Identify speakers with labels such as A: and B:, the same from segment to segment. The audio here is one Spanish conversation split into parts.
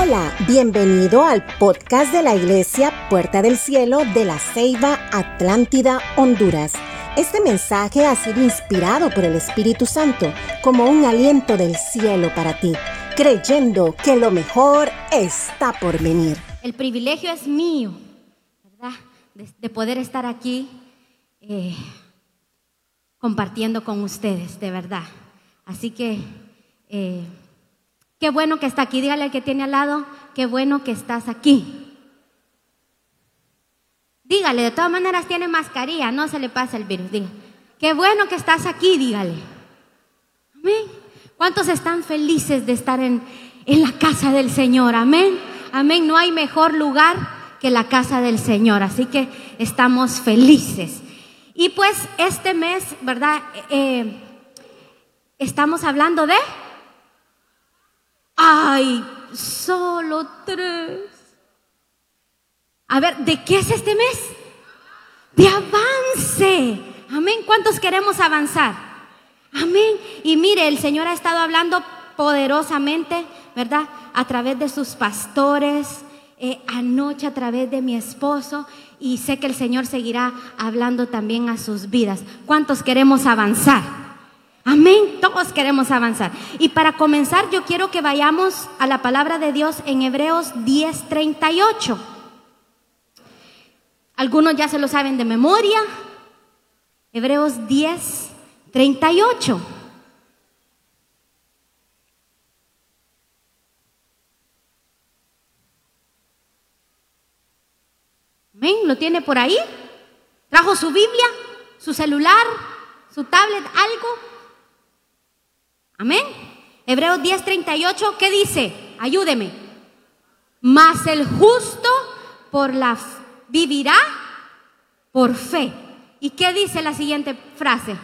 A: Hola, bienvenido al podcast de la Iglesia Puerta del Cielo de la Ceiba Atlántida, Honduras. Este mensaje ha sido inspirado por el Espíritu Santo como un aliento del cielo para ti, creyendo que lo mejor está por venir.
B: El privilegio es mío, ¿verdad? De, poder estar aquí eh, compartiendo con ustedes, de verdad. Así que... Eh, Qué bueno que está aquí. Dígale al que tiene al lado, qué bueno que estás aquí. Dígale, de todas maneras tiene mascarilla, no se le pasa el virus. Dígale, qué bueno que estás aquí, dígale. Amén. ¿Cuántos están felices de estar en, en la casa del Señor? Amén. Amén. No hay mejor lugar que la casa del Señor. Así que estamos felices. Y pues este mes, ¿verdad? Eh, estamos hablando de Ay, solo tres. A ver, ¿de qué es este mes? De avance. Amén. ¿Cuántos queremos avanzar? Amén. Y mire, el Señor ha estado hablando poderosamente, ¿verdad? A través de sus pastores, eh, anoche a través de mi esposo, y sé que el Señor seguirá hablando también a sus vidas. ¿Cuántos queremos avanzar? Amén, todos queremos avanzar. Y para comenzar, yo quiero que vayamos a la palabra de Dios en Hebreos 10:38. Algunos ya se lo saben de memoria. Hebreos 10:38. Amén, ¿lo tiene por ahí? ¿Trajo su Biblia, su celular, su tablet, algo? Amén. Hebreos 10:38, ¿qué dice? Ayúdeme. Mas el justo por la vivirá por fe. ¿Y qué dice la siguiente frase?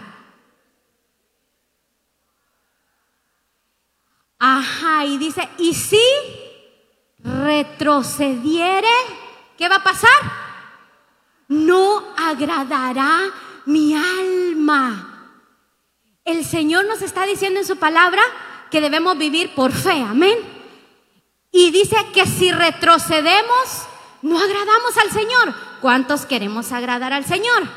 B: Ajá, y dice, y si retrocediere, ¿qué va a pasar? No agradará mi alma. El Señor nos está diciendo en su palabra que debemos vivir por fe, amén. Y dice que si retrocedemos, no agradamos al Señor. ¿Cuántos queremos agradar al Señor?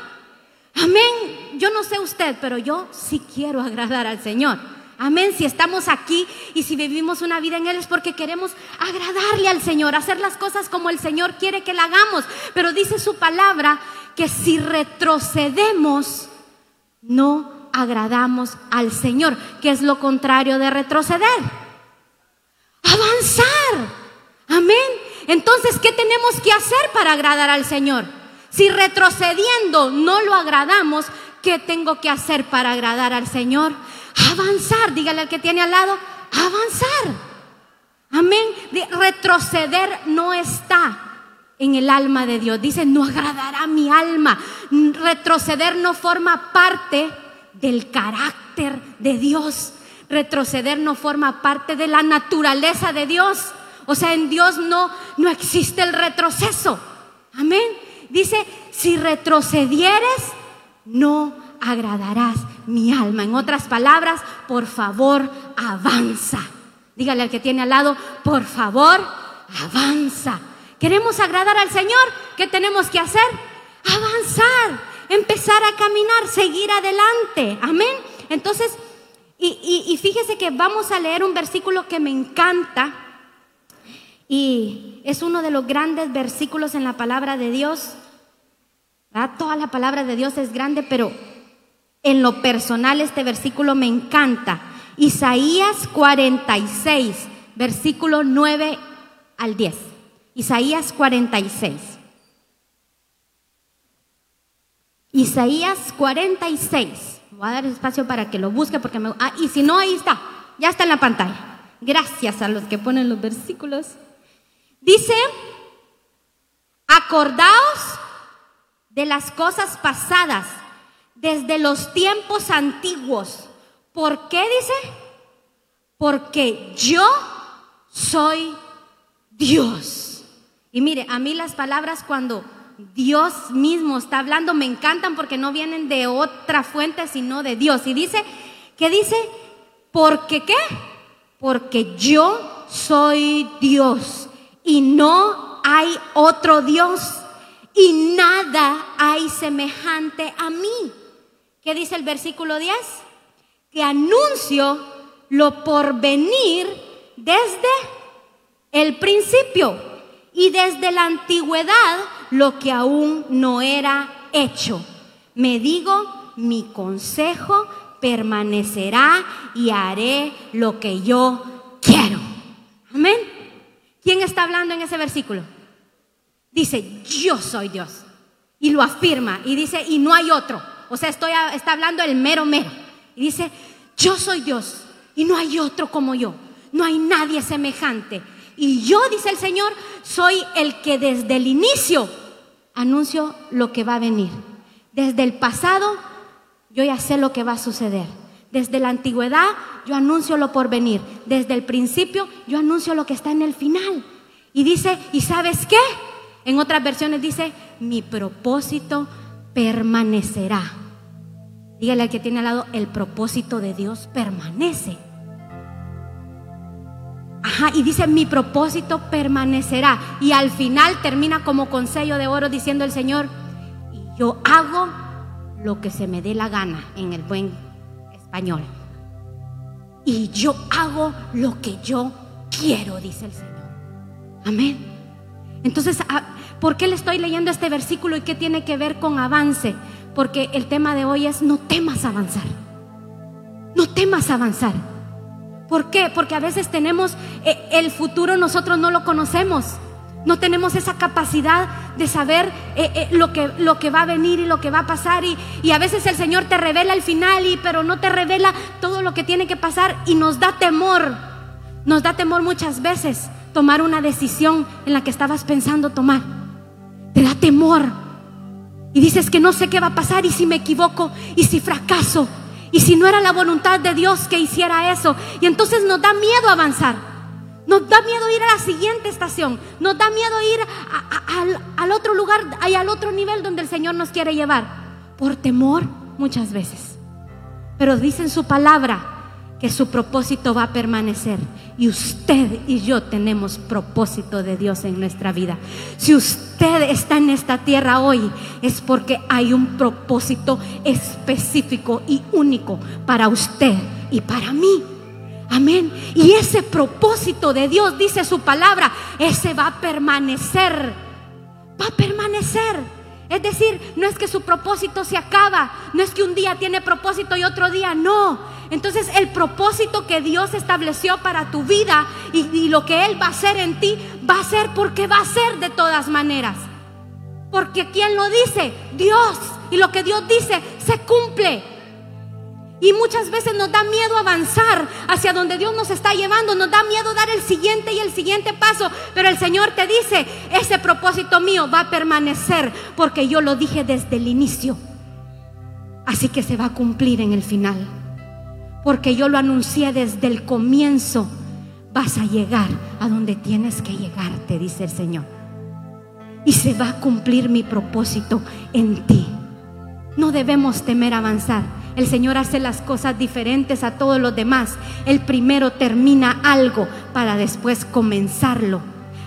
B: Amén. Yo no sé usted, pero yo sí quiero agradar al Señor. Amén. Si estamos aquí y si vivimos una vida en Él es porque queremos agradarle al Señor, hacer las cosas como el Señor quiere que la hagamos. Pero dice su palabra que si retrocedemos, no agradamos al Señor, que es lo contrario de retroceder. Avanzar. Amén. Entonces, ¿qué tenemos que hacer para agradar al Señor? Si retrocediendo no lo agradamos, ¿qué tengo que hacer para agradar al Señor? Avanzar. Dígale al que tiene al lado, avanzar. Amén. Retroceder no está en el alma de Dios. Dice, no agradará mi alma. Retroceder no forma parte del carácter de Dios. Retroceder no forma parte de la naturaleza de Dios. O sea, en Dios no, no existe el retroceso. Amén. Dice, si retrocedieres, no agradarás mi alma. En otras palabras, por favor, avanza. Dígale al que tiene al lado, por favor, avanza. ¿Queremos agradar al Señor? ¿Qué tenemos que hacer? Avanzar empezar a caminar, seguir adelante. Amén. Entonces, y, fíjese que vamos a leer un versículo que me encanta y es uno de los grandes versículos en la palabra de Dios. Toda la palabra de Dios es grande, pero en lo personal este versículo me encanta. Isaías 46, versículo 9 al 10. Isaías 46. Isaías 46. Voy a dar espacio para que lo busque porque me... Ah, y si no, ahí está. Ya está en la pantalla. Gracias a los que ponen los versículos. Dice, acordaos de las cosas pasadas desde los tiempos antiguos. ¿Por qué dice? Porque yo soy Dios. Y mire, a mí las palabras cuando Dios mismo está hablando, me encantan porque no vienen de otra fuente sino de Dios. Y dice, ¿qué dice? Porque qué? Porque yo soy Dios y no hay otro Dios y nada hay semejante a mí. ¿Qué dice el versículo 10? Que anuncio lo por venir desde el principio y desde la antigüedad lo que aún no era hecho. Me digo, mi consejo permanecerá y haré lo que yo quiero. Amén. ¿Quién está hablando en ese versículo? Dice, yo soy Dios. Y lo afirma. Y dice, y no hay otro. O sea, estoy, está hablando el mero mero. Y dice, yo soy Dios. Y no hay otro como yo. No hay nadie semejante. Y yo, dice el Señor, soy el que desde el inicio anuncio lo que va a venir. Desde el pasado, yo ya sé lo que va a suceder. Desde la antigüedad, yo anuncio lo por venir. Desde el principio, yo anuncio lo que está en el final. Y dice, ¿y sabes qué? En otras versiones dice, mi propósito permanecerá. Dígale al que tiene al lado, el propósito de Dios permanece. Y dice, mi propósito permanecerá. Y al final termina como con sello de oro diciendo el Señor, yo hago lo que se me dé la gana en el buen español. Y yo hago lo que yo quiero, dice el Señor. Amén. Entonces, ah, ¿por qué le estoy leyendo este versículo y qué tiene que ver con avance? Porque el tema de hoy es no temas avanzar. No temas avanzar. ¿Por qué? Porque a veces tenemos eh, el futuro, nosotros no lo conocemos. No tenemos esa capacidad de saber eh, eh, lo, que, lo que va a venir y lo que va a pasar. Y, y a veces el Señor te revela el final, y, pero no te revela todo lo que tiene que pasar y nos da temor. Nos da temor muchas veces tomar una decisión en la que estabas pensando tomar. Te da temor. Y dices que no sé qué va a pasar y si me equivoco y si fracaso y si no era la voluntad de Dios que hiciera eso. Y entonces nos da miedo avanzar. Nos da miedo ir a la siguiente estación. Nos da miedo ir al, otro lugar y al otro nivel donde el Señor nos quiere llevar. Por temor muchas veces. Pero dice en su palabra que su propósito va a permanecer. Y usted y yo tenemos propósito de Dios en nuestra vida. Si usted está en esta tierra hoy, es porque hay un propósito específico y único para usted y para mí. Amén. Y ese propósito de Dios, dice su palabra, ese va a permanecer. Va a permanecer. Es decir, no es que su propósito se acaba, no es que un día tiene propósito y otro día no. Entonces el propósito que Dios estableció para tu vida y, lo que Él va a hacer en ti, va a ser porque va a ser de todas maneras. Porque quien lo dice, Dios. Y lo que Dios dice, se cumple. Y muchas veces nos da miedo avanzar hacia donde Dios nos está llevando, nos da miedo dar el siguiente y el siguiente paso, pero el Señor te dice, ese propósito mío va a permanecer porque yo lo dije desde el inicio. Así que se va a cumplir en el final. Porque yo lo anuncié desde el comienzo. Vas a llegar a donde tienes que llegar, te dice el Señor. Y se va a cumplir mi propósito en ti. No debemos temer avanzar. El Señor hace las cosas diferentes a todos los demás. El primero termina algo para después comenzarlo.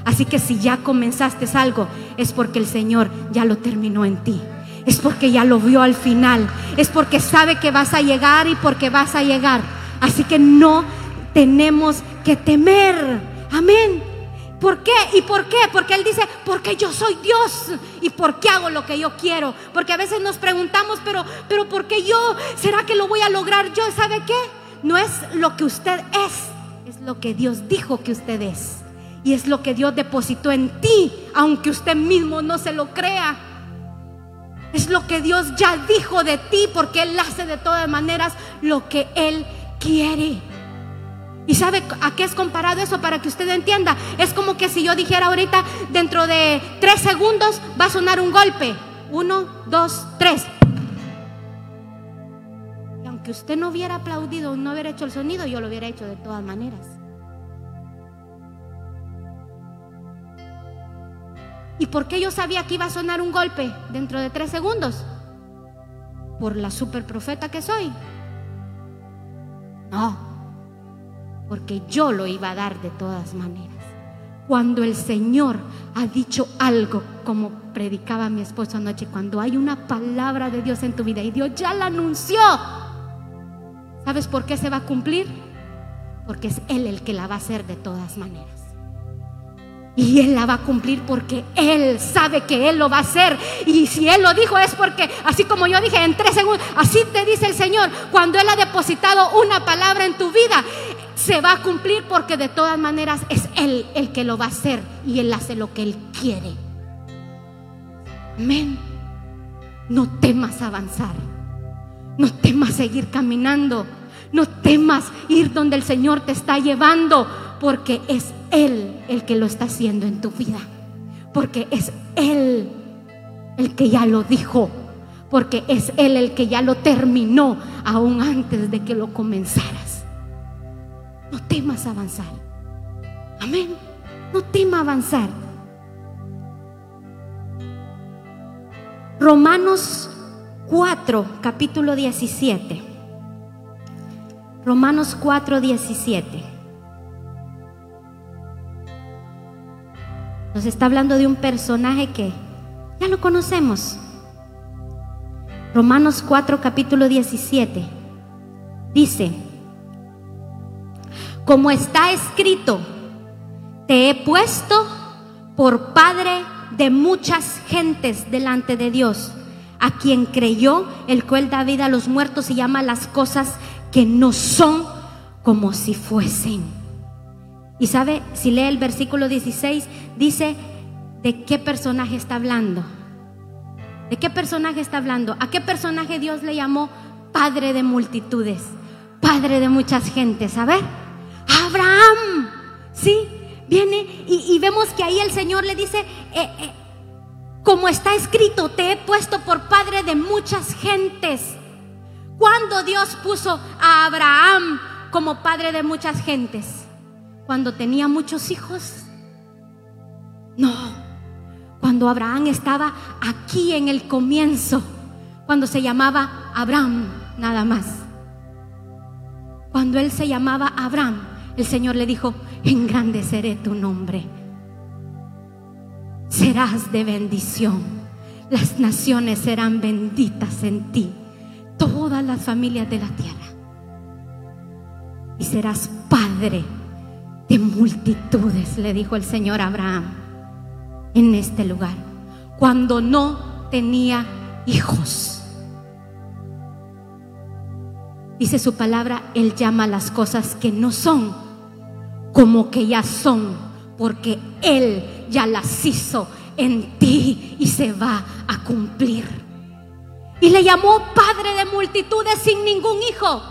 B: Así que si ya comenzaste algo, es porque el Señor ya lo terminó en ti. Es porque ya lo vio al final. Es porque sabe que vas a llegar y porque vas a llegar. Así que no tenemos que temer. Amén. ¿Por qué? ¿Y por qué? Porque Él dice, porque yo soy Dios y porque hago lo que yo quiero. Porque a veces nos preguntamos, pero, pero ¿por qué yo? ¿Será que lo voy a lograr yo? ¿Sabe qué? No es lo que usted es, es lo que Dios dijo que usted es. Y es lo que Dios depositó en ti, aunque usted mismo no se lo crea. Es lo que Dios ya dijo de ti, porque Él hace de todas maneras lo que Él quiere. ¿Y sabe a qué es comparado eso para que usted entienda? Es como que si yo dijera ahorita, dentro de tres segundos va a sonar un golpe. Uno, dos, tres. Y aunque usted no hubiera aplaudido, no hubiera hecho el sonido, yo lo hubiera hecho de todas maneras. ¿Y por qué yo sabía que iba a sonar un golpe dentro de tres segundos? Por la super profeta que soy. No, porque yo lo iba a dar de todas maneras. Cuando el Señor ha dicho algo, como predicaba mi esposo anoche, cuando hay una palabra de Dios en tu vida y Dios ya la anunció, ¿sabes por qué se va a cumplir? Porque es Él el que la va a hacer de todas maneras. Y Él la va a cumplir porque Él sabe que Él lo va a hacer. Y si Él lo dijo es porque, así como yo dije en tres segundos, así te dice el Señor, cuando Él ha depositado una palabra en tu vida, se va a cumplir porque de todas maneras es Él el que lo va a hacer y Él hace lo que Él quiere. Amén. No temas avanzar. No temas seguir caminando. No temas ir donde el Señor te está llevando porque es Él el que lo está haciendo en tu vida. Porque es Él el que ya lo dijo. Porque es Él el que ya lo terminó aún antes de que lo comenzaras. No temas avanzar. Amén. No temas avanzar. Romanos 4, capítulo 17. Romanos 4, 17. Nos está hablando de un personaje que ya lo conocemos. Romanos 4, capítulo 17. Dice, como está escrito, te he puesto por Padre de muchas gentes delante de Dios, a quien creyó, el cual da vida a los muertos y llama las cosas que no son como si fuesen. Y sabe, si lee el versículo 16, dice de qué personaje está hablando. ¿De qué personaje está hablando? ¿A qué personaje Dios le llamó Padre de multitudes? Padre de muchas gentes. A ver, Abraham. ¿Sí? Viene y, vemos que ahí el Señor le dice, eh, eh, como está escrito, te he puesto por Padre de muchas gentes. ¿Cuándo Dios puso a Abraham como Padre de muchas gentes? Cuando tenía muchos hijos. No, cuando Abraham estaba aquí en el comienzo, cuando se llamaba Abraham nada más. Cuando él se llamaba Abraham, el Señor le dijo, engrandeceré tu nombre. Serás de bendición. Las naciones serán benditas en ti. Todas las familias de la tierra. Y serás padre de multitudes, le dijo el Señor Abraham en este lugar, cuando no tenía hijos. Dice su palabra, Él llama las cosas que no son como que ya son, porque Él ya las hizo en ti y se va a cumplir. Y le llamó padre de multitudes sin ningún hijo.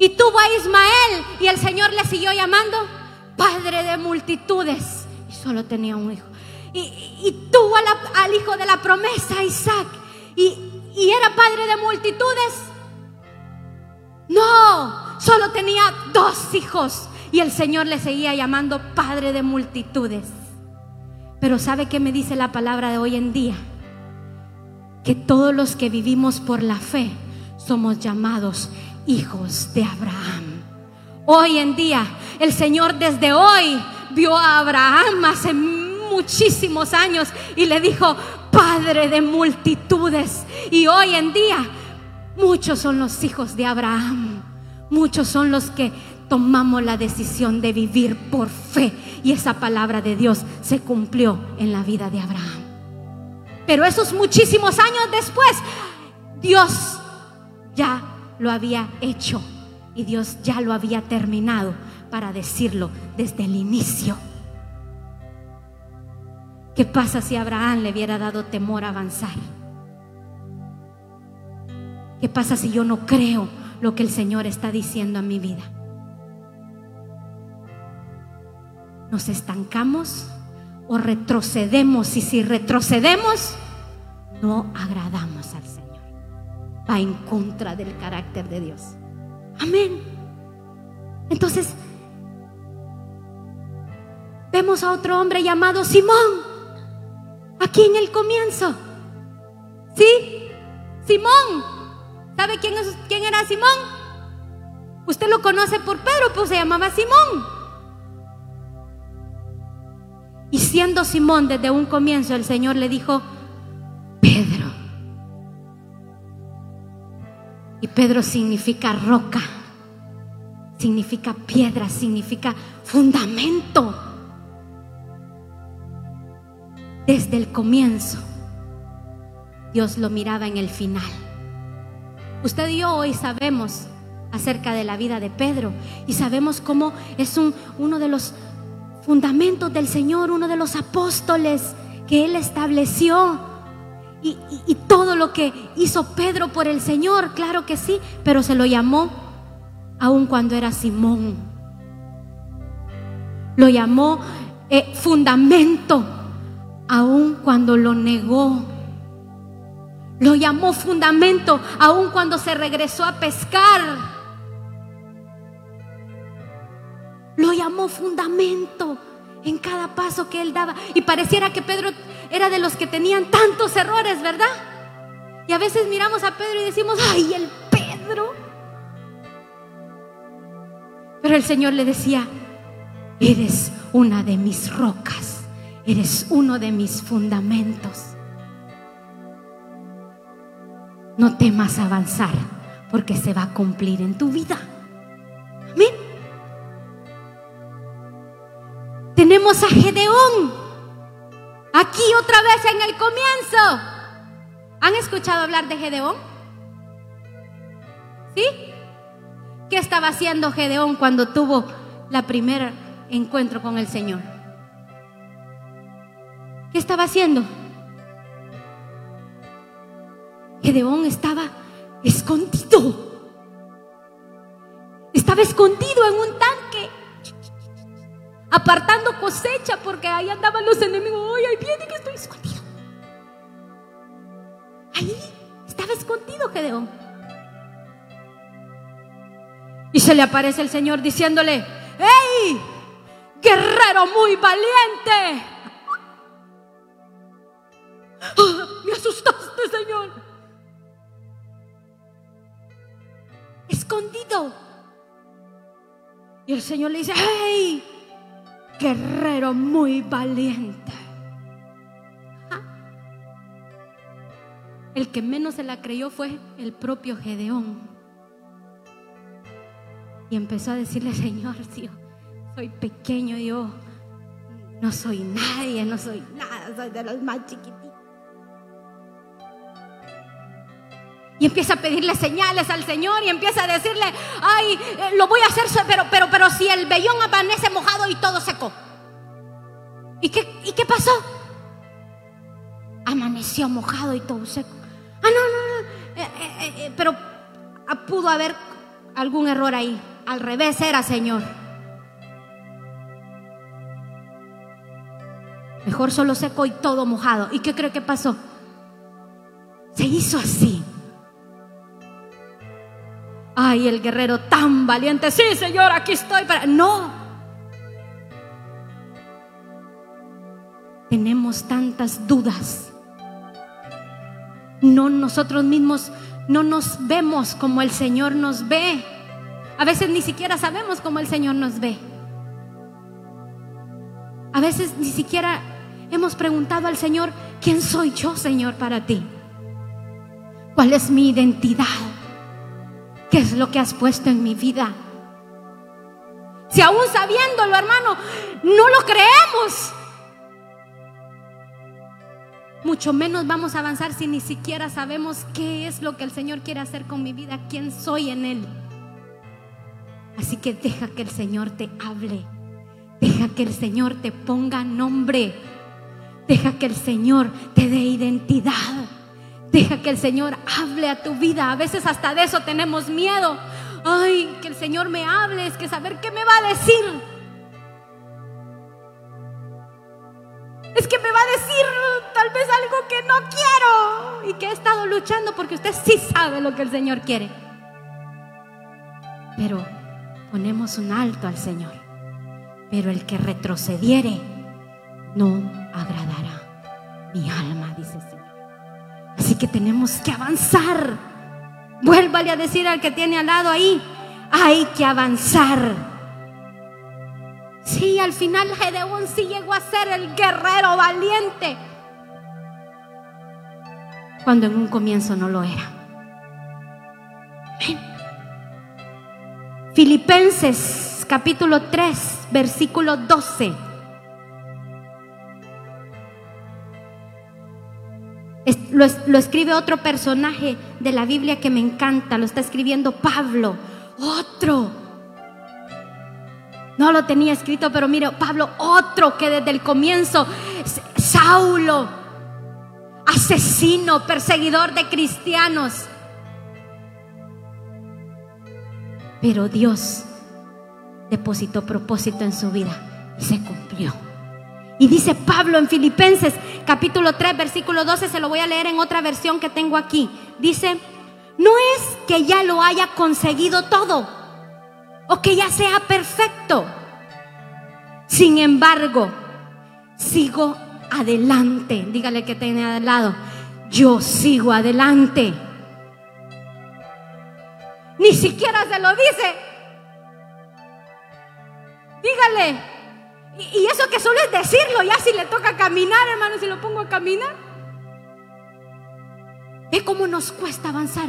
B: Y tuvo a Ismael y el Señor le siguió llamando padre de multitudes. Y solo tenía un hijo. Y, tuvo al hijo de la promesa, Isaac. Y, y era padre de multitudes. No, solo tenía dos hijos. Y el Señor le seguía llamando padre de multitudes. Pero ¿sabe qué me dice la palabra de hoy en día? Que todos los que vivimos por la fe somos llamados hijos de Abraham. Hoy en día, el Señor desde hoy vio a Abraham hace muchísimos años y le dijo, Padre de multitudes. Y hoy en día, muchos son los hijos de Abraham. Muchos son los que tomamos la decisión de vivir por fe. Y esa palabra de Dios se cumplió en la vida de Abraham. Pero esos muchísimos años después, Dios ya lo había hecho y Dios ya lo había terminado para decirlo desde el inicio. ¿Qué pasa si Abraham le hubiera dado temor a avanzar? ¿Qué pasa si yo no creo lo que el Señor está diciendo a mi vida? ¿Nos estancamos o retrocedemos? Y si retrocedemos, no agradamos al Señor va en contra del carácter de Dios. Amén. Entonces, vemos a otro hombre llamado Simón, aquí en el comienzo. ¿Sí? Simón. ¿Sabe quién, es, quién era Simón? Usted lo conoce por Pedro, pues se llamaba Simón. Y siendo Simón desde un comienzo, el Señor le dijo, Y Pedro significa roca, significa piedra, significa fundamento. Desde el comienzo, Dios lo miraba en el final. Usted y yo hoy sabemos acerca de la vida de Pedro y sabemos cómo es un, uno de los fundamentos del Señor, uno de los apóstoles que Él estableció. Y, todo lo que hizo Pedro por el Señor, claro que sí, pero se lo llamó aun cuando era Simón. Lo llamó eh, fundamento, aun cuando lo negó. Lo llamó fundamento, aun cuando se regresó a pescar. Lo llamó fundamento en cada paso que él daba. Y pareciera que Pedro era de los que tenían tantos errores, ¿verdad? Y a veces miramos a Pedro y decimos, ay, el Pedro. Pero el Señor le decía, eres una de mis rocas, eres uno de mis fundamentos. No temas avanzar porque se va a cumplir en tu vida. Amén. Tenemos a Gedeón. Aquí otra vez en el comienzo. ¿Han escuchado hablar de Gedeón? ¿Sí? ¿Qué estaba haciendo Gedeón cuando tuvo la primer encuentro con el Señor? ¿Qué estaba haciendo? Gedeón estaba escondido. Estaba escondido en un tanque apartando cosecha porque ahí andaban los enemigos. Ay, ahí viene que estoy escondido. Ahí estaba escondido Gedeón. Y se le aparece el Señor diciéndole, ¡Ey! Guerrero muy valiente. Ah, me asustaste, Señor. Escondido. Y el Señor le dice, ¡Hey! Guerrero muy valiente. El que menos se la creyó fue el propio Gedeón. Y empezó a decirle, Señor, si yo soy pequeño, yo no soy nadie, no soy nada, soy de los más chiquititos. Y empieza a pedirle señales al Señor y empieza a decirle, ay, eh, lo voy a hacer, pero, pero, pero si el vellón amanece mojado y todo seco. ¿Y qué, ¿Y qué pasó? Amaneció mojado y todo seco. Ah, no, no, no. Eh, eh, pero ah, pudo haber algún error ahí. Al revés era, Señor. Mejor solo seco y todo mojado. ¿Y qué creo que pasó? Se hizo así. Ay, el guerrero tan valiente. Sí, Señor, aquí estoy para... No. Tenemos tantas dudas. No, nosotros mismos no nos vemos como el Señor nos ve. A veces ni siquiera sabemos cómo el Señor nos ve. A veces ni siquiera hemos preguntado al Señor, ¿quién soy yo, Señor, para ti? ¿Cuál es mi identidad? ¿Qué es lo que has puesto en mi vida? Si aún sabiéndolo, hermano, no lo creemos. Mucho menos vamos a avanzar si ni siquiera sabemos qué es lo que el Señor quiere hacer con mi vida, quién soy en Él. Así que deja que el Señor te hable. Deja que el Señor te ponga nombre. Deja que el Señor te dé identidad. Deja que el Señor hable a tu vida. A veces hasta de eso tenemos miedo. Ay, que el Señor me hable, es que saber qué me va a decir. Es que me va a decir tal vez algo que no quiero y que he estado luchando porque usted sí sabe lo que el Señor quiere. Pero ponemos un alto al Señor. Pero el que retrocediere no agradará mi alma, dice. Así que tenemos que avanzar. Vuélvale a decir al que tiene al lado ahí, hay que avanzar. Sí, al final Gedeón sí llegó a ser el guerrero valiente, cuando en un comienzo no lo era. Filipenses capítulo 3, versículo 12. Lo, lo, escribe otro personaje de la Biblia que me encanta, lo está escribiendo Pablo, otro. No lo tenía escrito, pero mire, Pablo, otro que desde el comienzo, Saulo, asesino, perseguidor de cristianos. Pero Dios depositó propósito en su vida y se cumplió. Y dice Pablo en Filipenses capítulo 3 versículo 12, se lo voy a leer en otra versión que tengo aquí. Dice, no es que ya lo haya conseguido todo o que ya sea perfecto. Sin embargo, sigo adelante. Dígale que tiene al lado. Yo sigo adelante. Ni siquiera se lo dice. Dígale. Y, eso que solo es decirlo, ya si le toca caminar, hermano, si lo pongo a caminar. Ve cómo nos cuesta avanzar.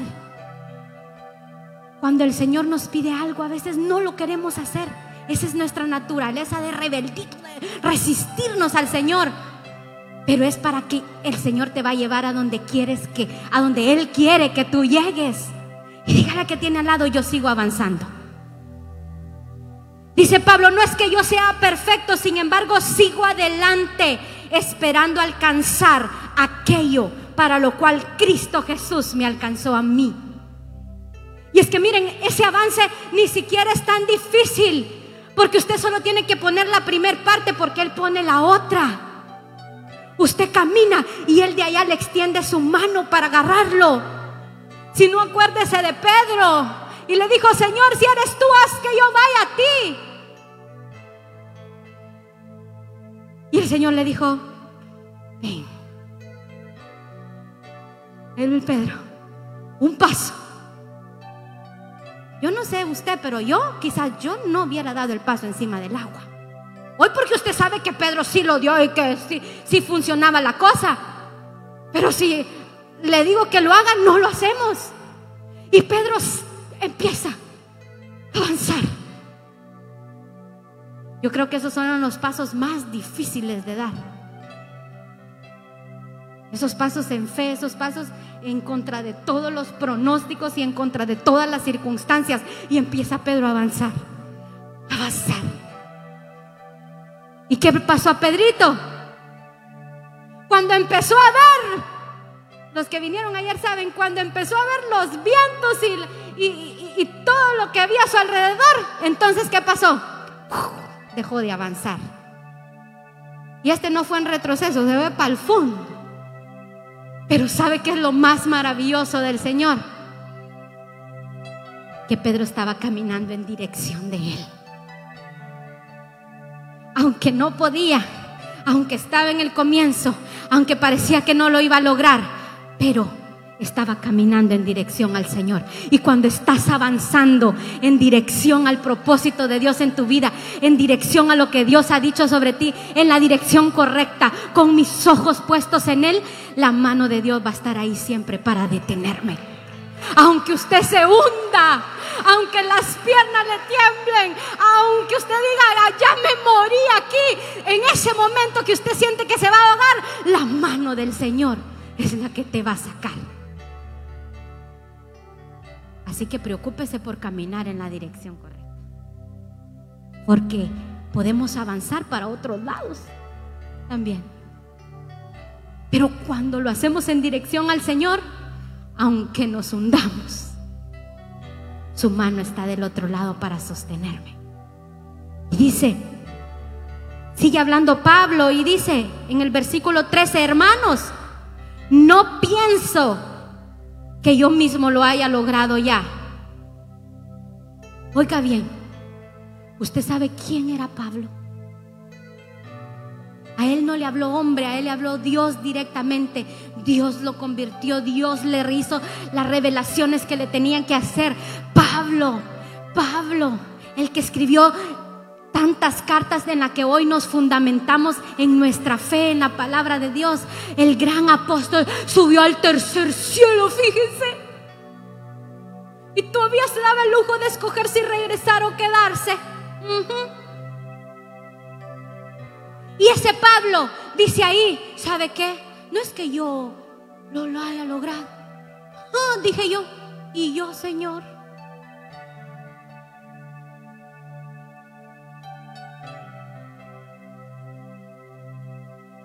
B: Cuando el Señor nos pide algo, a veces no lo queremos hacer. Esa es nuestra naturaleza de rebeldía, de resistirnos al Señor. Pero es para que el Señor te va a llevar a donde quieres que, a donde Él quiere que tú llegues. Y dígale que tiene al lado, yo sigo avanzando. Dice Pablo, no es que yo sea perfecto, sin embargo sigo adelante esperando alcanzar aquello para lo cual Cristo Jesús me alcanzó a mí. Y es que miren, ese avance ni siquiera es tan difícil, porque usted solo tiene que poner la primer parte porque Él pone la otra. Usted camina y Él de allá le extiende su mano para agarrarlo. Si no, acuérdese de Pedro. Y le dijo, Señor, si eres tú, haz que yo vaya a ti. Y el Señor le dijo, ven. El Pedro, un paso. Yo no sé usted, pero yo quizás yo no hubiera dado el paso encima del agua. Hoy porque usted sabe que Pedro sí lo dio y que sí, sí funcionaba la cosa. Pero si le digo que lo haga, no lo hacemos. Y Pedro empieza a avanzar. Yo creo que esos son los pasos más difíciles de dar. Esos pasos en fe, esos pasos en contra de todos los pronósticos y en contra de todas las circunstancias. Y empieza Pedro a avanzar, a avanzar. ¿Y qué pasó a Pedrito? Cuando empezó a ver, los que vinieron ayer saben, cuando empezó a ver los vientos y, y todo lo que había a su alrededor, entonces ¿qué pasó? Dejó de avanzar. Y este no fue en retroceso, se ve para el fondo. Pero ¿sabe qué es lo más maravilloso del Señor? Que Pedro estaba caminando en dirección de Él. Aunque no podía, aunque estaba en el comienzo, aunque parecía que no lo iba a lograr, pero estaba caminando en dirección al Señor. Y cuando estás avanzando en dirección al propósito de Dios en tu vida, en dirección a lo que Dios ha dicho sobre ti, en la dirección correcta, con mis ojos puestos en Él, la mano de Dios va a estar ahí siempre para detenerme. Aunque usted se hunda, aunque las piernas le tiemblen, aunque usted diga, ya me morí aquí, en ese momento que usted siente que se va a ahogar, la mano del Señor es la que te va a sacar. Así que preocúpese por caminar en la dirección correcta. Porque podemos avanzar para otros lados también. Pero cuando lo hacemos en dirección al Señor, aunque nos hundamos, su mano está del otro lado para sostenerme. Y dice, sigue hablando Pablo y dice en el versículo 13, hermanos, no pienso que yo mismo lo haya logrado ya. Oiga bien, ¿usted sabe quién era Pablo? A él no le habló hombre, a él le habló Dios directamente. Dios lo convirtió, Dios le hizo las revelaciones que le tenían que hacer. Pablo, Pablo, el que escribió tantas cartas en las que hoy nos fundamentamos en nuestra fe, en la palabra de Dios. El gran apóstol subió al tercer cielo, fíjense. Y todavía se daba el lujo de escoger si regresar o quedarse. Y ese Pablo dice ahí, ¿sabe qué? No es que yo lo, lo haya logrado. Dije yo, ¿y yo, Señor?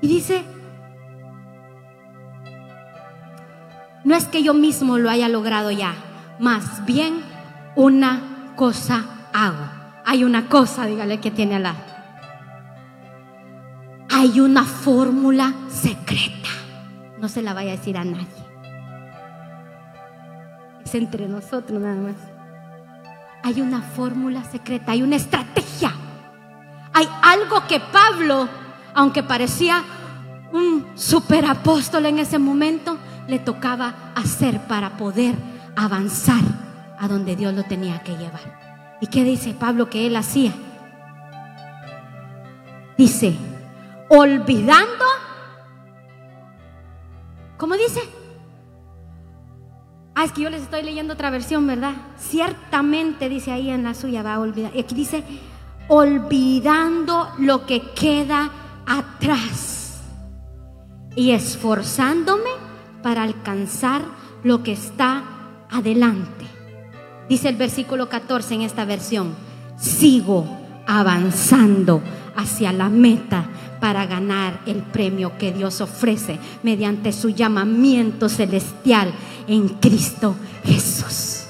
B: Y dice, no es que yo mismo lo haya logrado ya, más bien una cosa hago. Hay una cosa, dígale que tiene la. Hay una fórmula secreta. No se la vaya a decir a nadie. Es entre nosotros nada más. Hay una fórmula secreta, hay una estrategia. Hay algo que Pablo aunque parecía un superapóstol en ese momento, le tocaba hacer para poder avanzar a donde Dios lo tenía que llevar. ¿Y qué dice Pablo que él hacía? Dice, olvidando, ¿cómo dice? Ah, es que yo les estoy leyendo otra versión, ¿verdad? Ciertamente dice ahí en la suya, va a olvidar. Y aquí dice, olvidando lo que queda atrás y esforzándome para alcanzar lo que está adelante. Dice el versículo 14 en esta versión, sigo avanzando hacia la meta para ganar el premio que Dios ofrece mediante su llamamiento celestial en Cristo Jesús.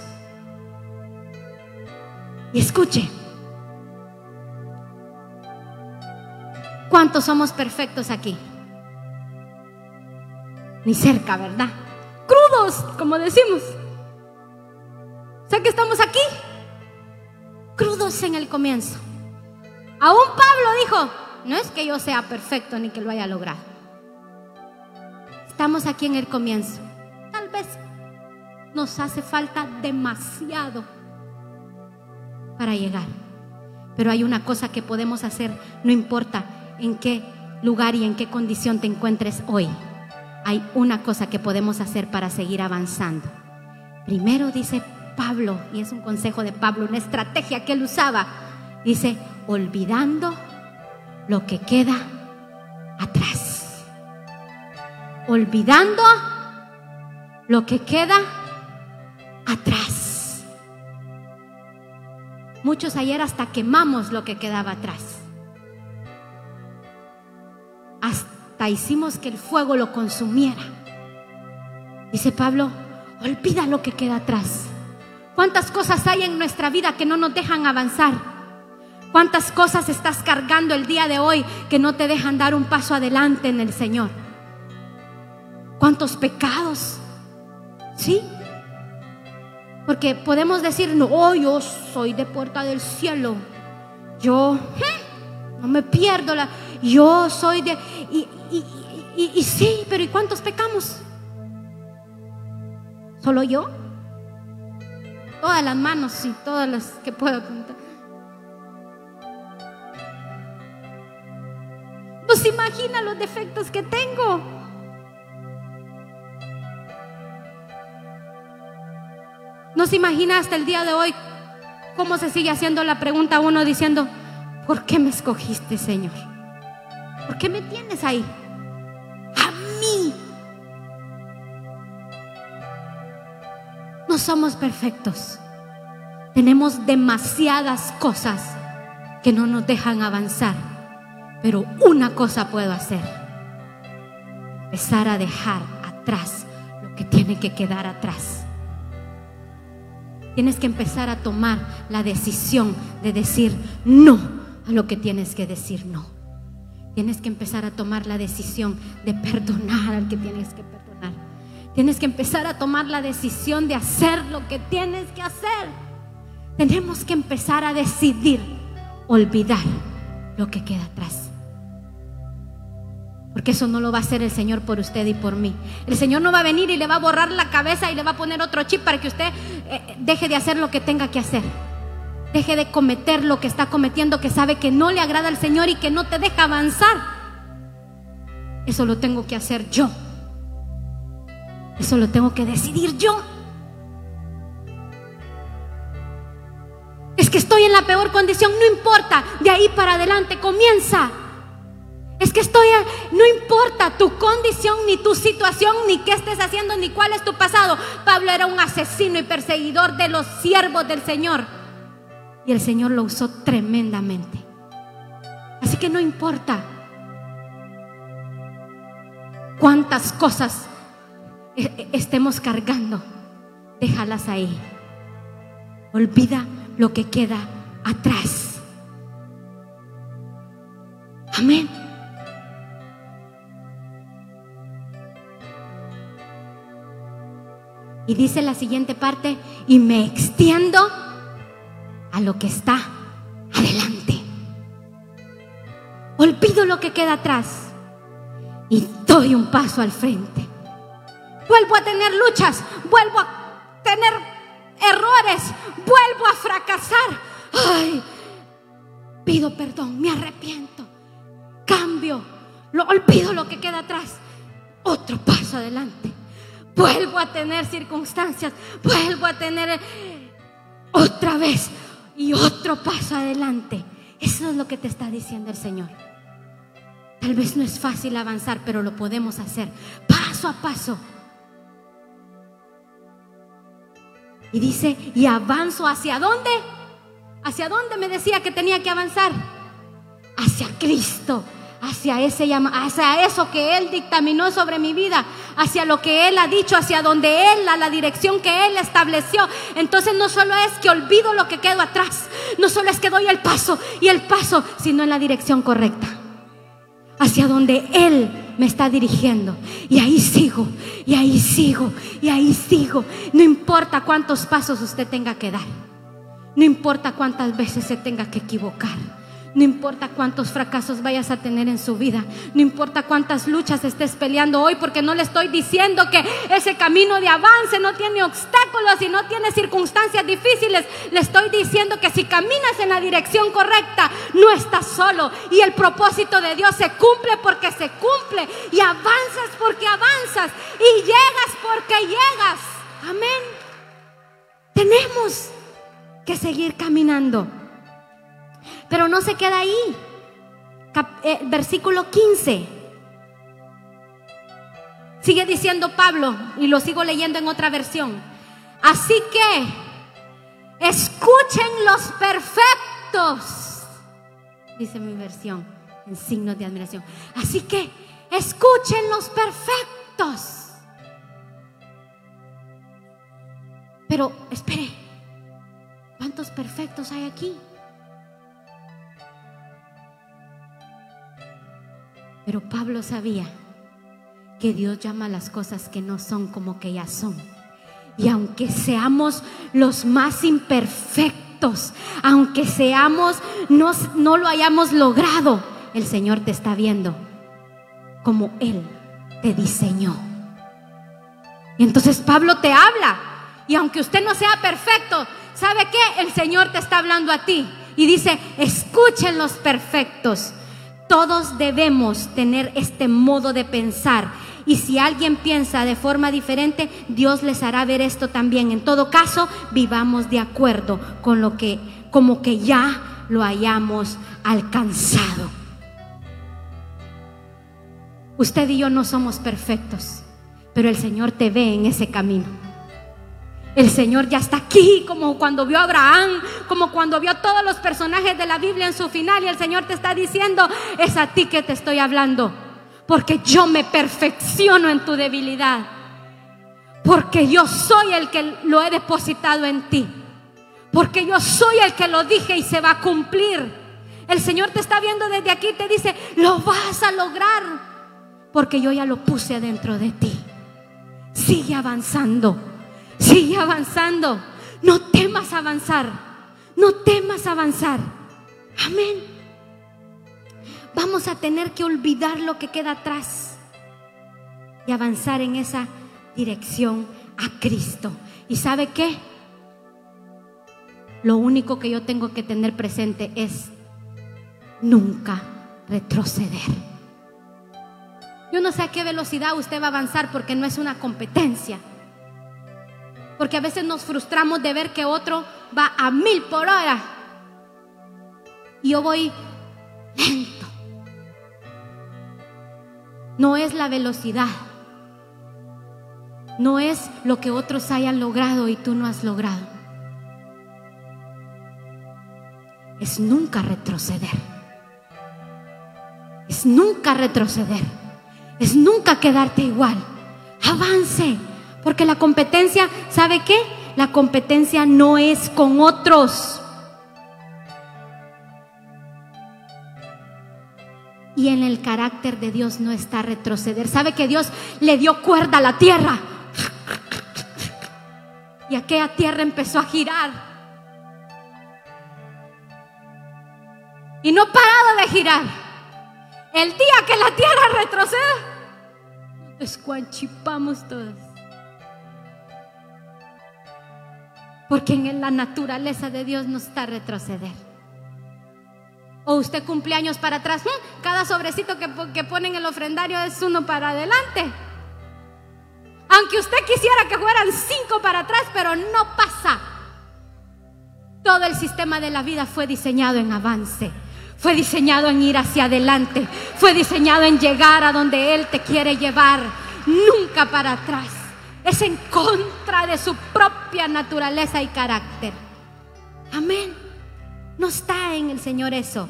B: Y escuche, ¿Cuántos somos perfectos aquí? Ni cerca, ¿verdad? Crudos, como decimos. ¿Sé que estamos aquí? Crudos en el comienzo. Aún Pablo dijo, no es que yo sea perfecto ni que lo haya logrado. Estamos aquí en el comienzo. Tal vez nos hace falta demasiado para llegar. Pero hay una cosa que podemos hacer, no importa en qué lugar y en qué condición te encuentres hoy, hay una cosa que podemos hacer para seguir avanzando. Primero dice Pablo, y es un consejo de Pablo, una estrategia que él usaba, dice, olvidando lo que queda atrás. Olvidando lo que queda atrás. Muchos ayer hasta quemamos lo que quedaba atrás. Hicimos que el fuego lo consumiera. Dice Pablo, olvida lo que queda atrás. ¿Cuántas cosas hay en nuestra vida que no nos dejan avanzar? ¿Cuántas cosas estás cargando el día de hoy que no te dejan dar un paso adelante en el Señor? ¿Cuántos pecados? ¿Sí? Porque podemos decir, no, yo soy de puerta del cielo. Yo hm, no me pierdo la... Yo soy de... Y, y, sí, pero ¿y cuántos pecamos? ¿Solo yo? Todas las manos y todas las que puedo contar. Pues imagina los defectos que tengo. No se imagina hasta el día de hoy cómo se sigue haciendo la pregunta uno diciendo, ¿por qué me escogiste, Señor? ¿Por qué me tienes ahí? A mí. No somos perfectos. Tenemos demasiadas cosas que no nos dejan avanzar. Pero una cosa puedo hacer. Empezar a dejar atrás lo que tiene que quedar atrás. Tienes que empezar a tomar la decisión de decir no a lo que tienes que decir no. Tienes que empezar a tomar la decisión de perdonar al que tienes que perdonar. Tienes que empezar a tomar la decisión de hacer lo que tienes que hacer. Tenemos que empezar a decidir olvidar lo que queda atrás. Porque eso no lo va a hacer el Señor por usted y por mí. El Señor no va a venir y le va a borrar la cabeza y le va a poner otro chip para que usted eh, deje de hacer lo que tenga que hacer. Deje de cometer lo que está cometiendo, que sabe que no le agrada al Señor y que no te deja avanzar. Eso lo tengo que hacer yo. Eso lo tengo que decidir yo. Es que estoy en la peor condición, no importa, de ahí para adelante comienza. Es que estoy, no importa tu condición, ni tu situación, ni qué estés haciendo, ni cuál es tu pasado. Pablo era un asesino y perseguidor de los siervos del Señor. Y el Señor lo usó tremendamente. Así que no importa cuántas cosas e, e, estemos cargando, déjalas ahí. Olvida lo que queda atrás. Amén. Y dice la siguiente parte, y me extiendo a lo que está adelante. Olvido lo que queda atrás y doy un paso al frente. Vuelvo a tener luchas, vuelvo a tener errores, vuelvo a fracasar. Ay, pido perdón, me arrepiento, cambio, lo olvido lo que queda atrás, otro paso adelante. Vuelvo a tener circunstancias, vuelvo a tener otra vez y otro paso adelante. Eso es lo que te está diciendo el Señor. Tal vez no es fácil avanzar, pero lo podemos hacer paso a paso. Y dice, y avanzo hacia dónde? ¿Hacia dónde me decía que tenía que avanzar? Hacia Cristo, hacia, ese, hacia eso que Él dictaminó sobre mi vida, hacia lo que Él ha dicho, hacia donde Él, a la dirección que Él estableció. Entonces no solo es que olvido lo que quedo atrás, no solo es que doy el paso y el paso, sino en la dirección correcta, hacia donde Él me está dirigiendo. Y ahí sigo, y ahí sigo, y ahí sigo. No importa cuántos pasos usted tenga que dar, no importa cuántas veces se tenga que equivocar. No importa cuántos fracasos vayas a tener en su vida. No importa cuántas luchas estés peleando hoy, porque no le estoy diciendo que ese camino de avance no tiene obstáculos y no tiene circunstancias difíciles. Le estoy diciendo que si caminas en la dirección correcta, no estás solo. Y el propósito de Dios se cumple porque se cumple. Y avanzas porque avanzas. Y llegas porque llegas. Amén. Tenemos que seguir caminando. Pero no se queda ahí. Eh, versículo 15. Sigue diciendo Pablo, y lo sigo leyendo en otra versión. Así que escuchen los perfectos, dice mi versión, en signos de admiración. Así que escuchen los perfectos. Pero espere, ¿cuántos perfectos hay aquí? Pero Pablo sabía que Dios llama las cosas que no son como que ya son. Y aunque seamos los más imperfectos, aunque seamos, no, no lo hayamos logrado, el Señor te está viendo como Él te diseñó. Y entonces Pablo te habla. Y aunque usted no sea perfecto, ¿sabe qué? El Señor te está hablando a ti. Y dice, escuchen los perfectos. Todos debemos tener este modo de pensar. Y si alguien piensa de forma diferente, Dios les hará ver esto también. En todo caso, vivamos de acuerdo con lo que, como que ya lo hayamos alcanzado. Usted y yo no somos perfectos, pero el Señor te ve en ese camino. El Señor ya está aquí, como cuando vio a Abraham, como cuando vio a todos los personajes de la Biblia en su final. Y el Señor te está diciendo, es a ti que te estoy hablando. Porque yo me perfecciono en tu debilidad. Porque yo soy el que lo he depositado en ti. Porque yo soy el que lo dije y se va a cumplir. El Señor te está viendo desde aquí y te dice, lo vas a lograr. Porque yo ya lo puse dentro de ti. Sigue avanzando Sigue avanzando. No temas avanzar. No temas avanzar. Amén. Vamos a tener que olvidar lo que queda atrás y avanzar en esa dirección a Cristo. ¿Y sabe qué? lo único que yo tengo que tener presente es nunca retroceder. Yo no sé a qué velocidad usted va a avanzar porque no es una competencia. Porque a veces nos frustramos de ver que otro va a mil por hora y yo voy lento. No es la velocidad. No es lo que otros hayan logrado y tú no has logrado. Es nunca retroceder. Es nunca retroceder. Es nunca quedarte igual. Avance. Porque la competencia, ¿sabe qué? La competencia no es con otros. Y en el carácter de Dios no está retroceder. ¿Sabe que Dios le dio cuerda a la tierra? Y aquella tierra empezó a girar. Y no parado de girar. El día que la tierra retroceda, nos todos. Porque en la naturaleza de Dios no está retroceder. O usted cumpleaños para atrás, cada sobrecito que, que pone en el ofrendario es uno para adelante. Aunque usted quisiera que fueran cinco para atrás, pero no pasa. Todo el sistema de la vida fue diseñado en avance. Fue diseñado en ir hacia adelante. Fue diseñado en llegar a donde Él te quiere llevar. Nunca para atrás. Es en contra de su propia naturaleza y carácter. Amén. No está en el Señor eso.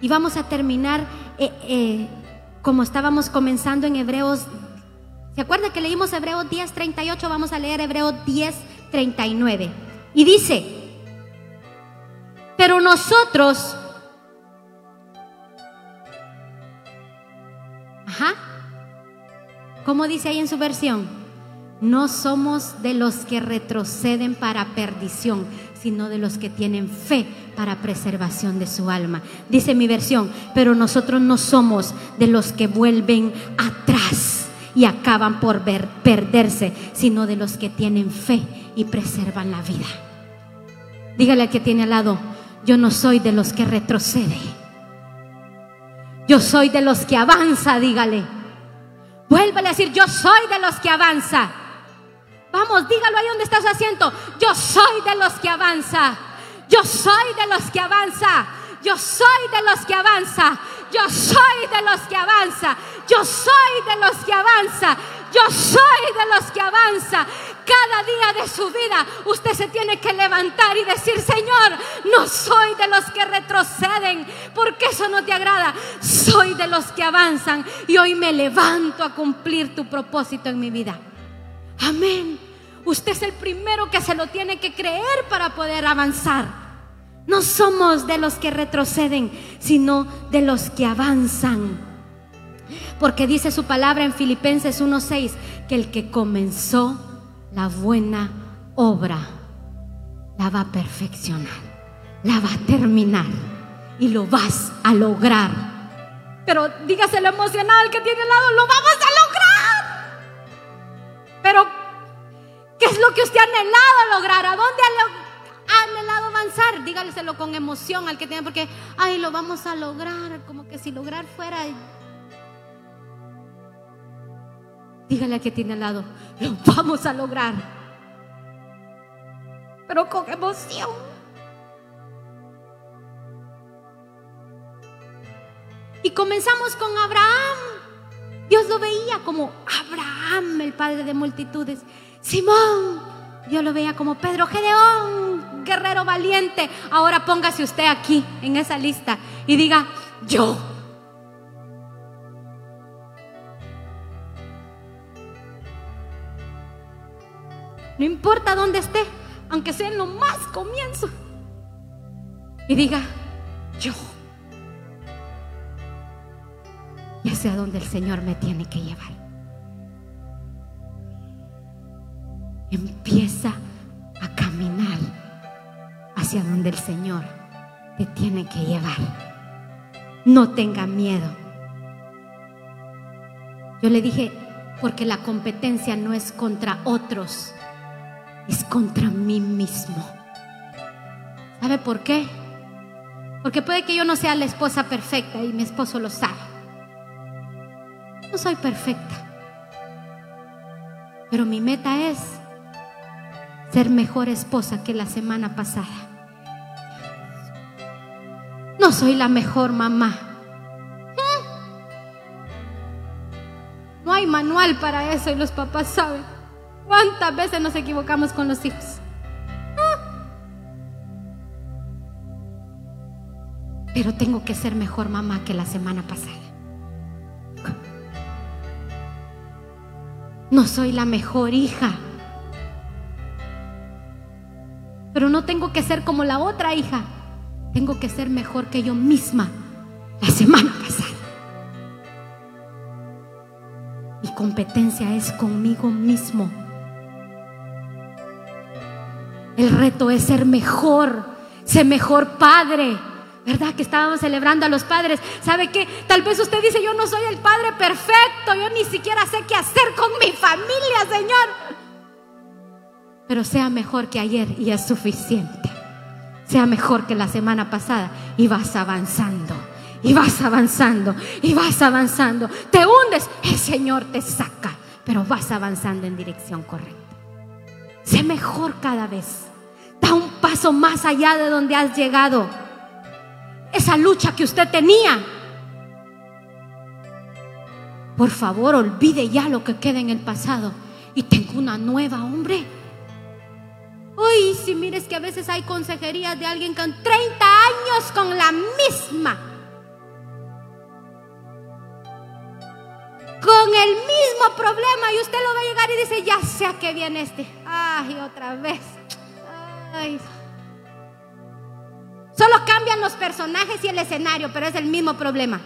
B: Y vamos a terminar eh, eh, como estábamos comenzando en Hebreos. ¿Se acuerda que leímos Hebreos 10:38? Vamos a leer Hebreos 10:39. Y dice, pero nosotros, ¿cómo dice ahí en su versión? No somos de los que retroceden para perdición, sino de los que tienen fe para preservación de su alma. Dice mi versión, pero nosotros no somos de los que vuelven atrás y acaban por ver, perderse, sino de los que tienen fe y preservan la vida. Dígale al que tiene al lado, yo no soy de los que retrocede. Yo soy de los que avanza, dígale. Vuélvale a decir, yo soy de los que avanza. Vamos, dígalo ahí donde está su asiento. Yo soy de los que avanza. Yo soy de los que avanza. Yo soy de los que avanza. Yo soy de los que avanza. Yo soy de los que avanza. Yo soy de los que avanza. Cada día de su vida usted se tiene que levantar y decir, Señor, no soy de los que retroceden, porque eso no te agrada. Soy de los que avanzan y hoy me levanto a cumplir tu propósito en mi vida. Amén. Usted es el primero que se lo tiene que creer para poder avanzar. No somos de los que retroceden, sino de los que avanzan. Porque dice su palabra en Filipenses 1:6 que el que comenzó la buena obra la va a perfeccionar, la va a terminar y lo vas a lograr. Pero dígase lo emocional que tiene al lado, lo vamos a lograr. Pero, ¿qué es lo que usted ha anhelado lograr? ¿A dónde ha anhelado avanzar? Dígaleselo con emoción al que tiene, porque, ay, lo vamos a lograr, como que si lograr fuera. Dígale al que tiene al lado, lo vamos a lograr. Pero con emoción. Y comenzamos con Abraham. Dios lo veía como Abraham, el padre de multitudes. Simón, Dios lo veía como Pedro Gedeón, guerrero valiente. Ahora póngase usted aquí en esa lista y diga, yo. No importa dónde esté, aunque sea en lo más comienzo. Y diga, yo. Y hacia donde el Señor me tiene que llevar. Empieza a caminar hacia donde el Señor te tiene que llevar. No tenga miedo. Yo le dije, porque la competencia no es contra otros. Es contra mí mismo. ¿Sabe por qué? Porque puede que yo no sea la esposa perfecta y mi esposo lo sabe. No soy perfecta. Pero mi meta es ser mejor esposa que la semana pasada. No soy la mejor mamá. No hay manual para eso y los papás saben cuántas veces nos equivocamos con los hijos. Pero tengo que ser mejor mamá que la semana pasada. No soy la mejor hija. Pero no tengo que ser como la otra hija. Tengo que ser mejor que yo misma la semana pasada. Mi competencia es conmigo mismo. El reto es ser mejor, ser mejor padre. ¿Verdad que estábamos celebrando a los padres? ¿Sabe qué? Tal vez usted dice, yo no soy el padre perfecto, yo ni siquiera sé qué hacer con mi familia, Señor. Pero sea mejor que ayer y es suficiente. Sea mejor que la semana pasada y vas avanzando. Y vas avanzando, y vas avanzando. Te hundes, el Señor te saca, pero vas avanzando en dirección correcta. Sé mejor cada vez. Da un paso más allá de donde has llegado esa lucha que usted tenía. Por favor, olvide ya lo que queda en el pasado y tengo una nueva, hombre. Uy, si mires que a veces hay consejerías de alguien con 30 años con la misma. Con el mismo problema y usted lo va a llegar y dice, ya sé a qué viene este. Ay, otra vez. Solo cambian los personajes y el escenario, pero es el mismo problema.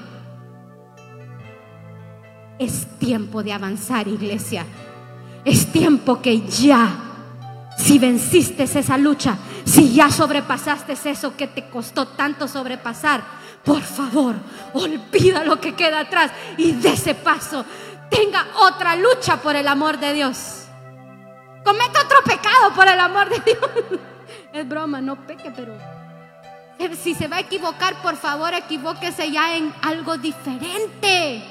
B: Es tiempo de avanzar, iglesia. Es tiempo que ya, si venciste esa lucha, si ya sobrepasaste eso que te costó tanto sobrepasar, por favor, olvida lo que queda atrás y de ese paso. Tenga otra lucha por el amor de Dios. Cometa otro pecado por el amor de Dios. Es broma, no peque, pero si se va a equivocar, por favor, equivóquese ya en algo diferente.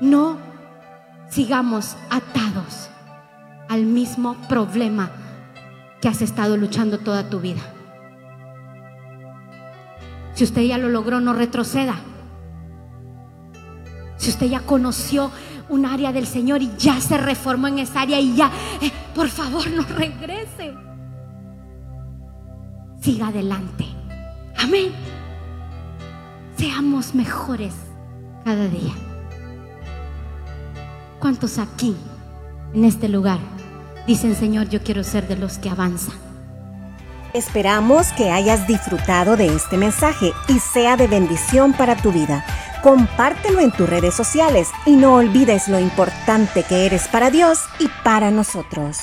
B: No sigamos atados al mismo problema que has estado luchando toda tu vida. Si usted ya lo logró, no retroceda. Si usted ya conoció un área del Señor y ya se reformó en esa área y ya, eh, por favor, no regrese siga adelante. Amén. Seamos mejores cada día. ¿Cuántos aquí, en este lugar, dicen, Señor, yo quiero ser de los que avanzan?
A: Esperamos que hayas disfrutado de este mensaje y sea de bendición para tu vida. Compártelo en tus redes sociales y no olvides lo importante que eres para Dios y para nosotros.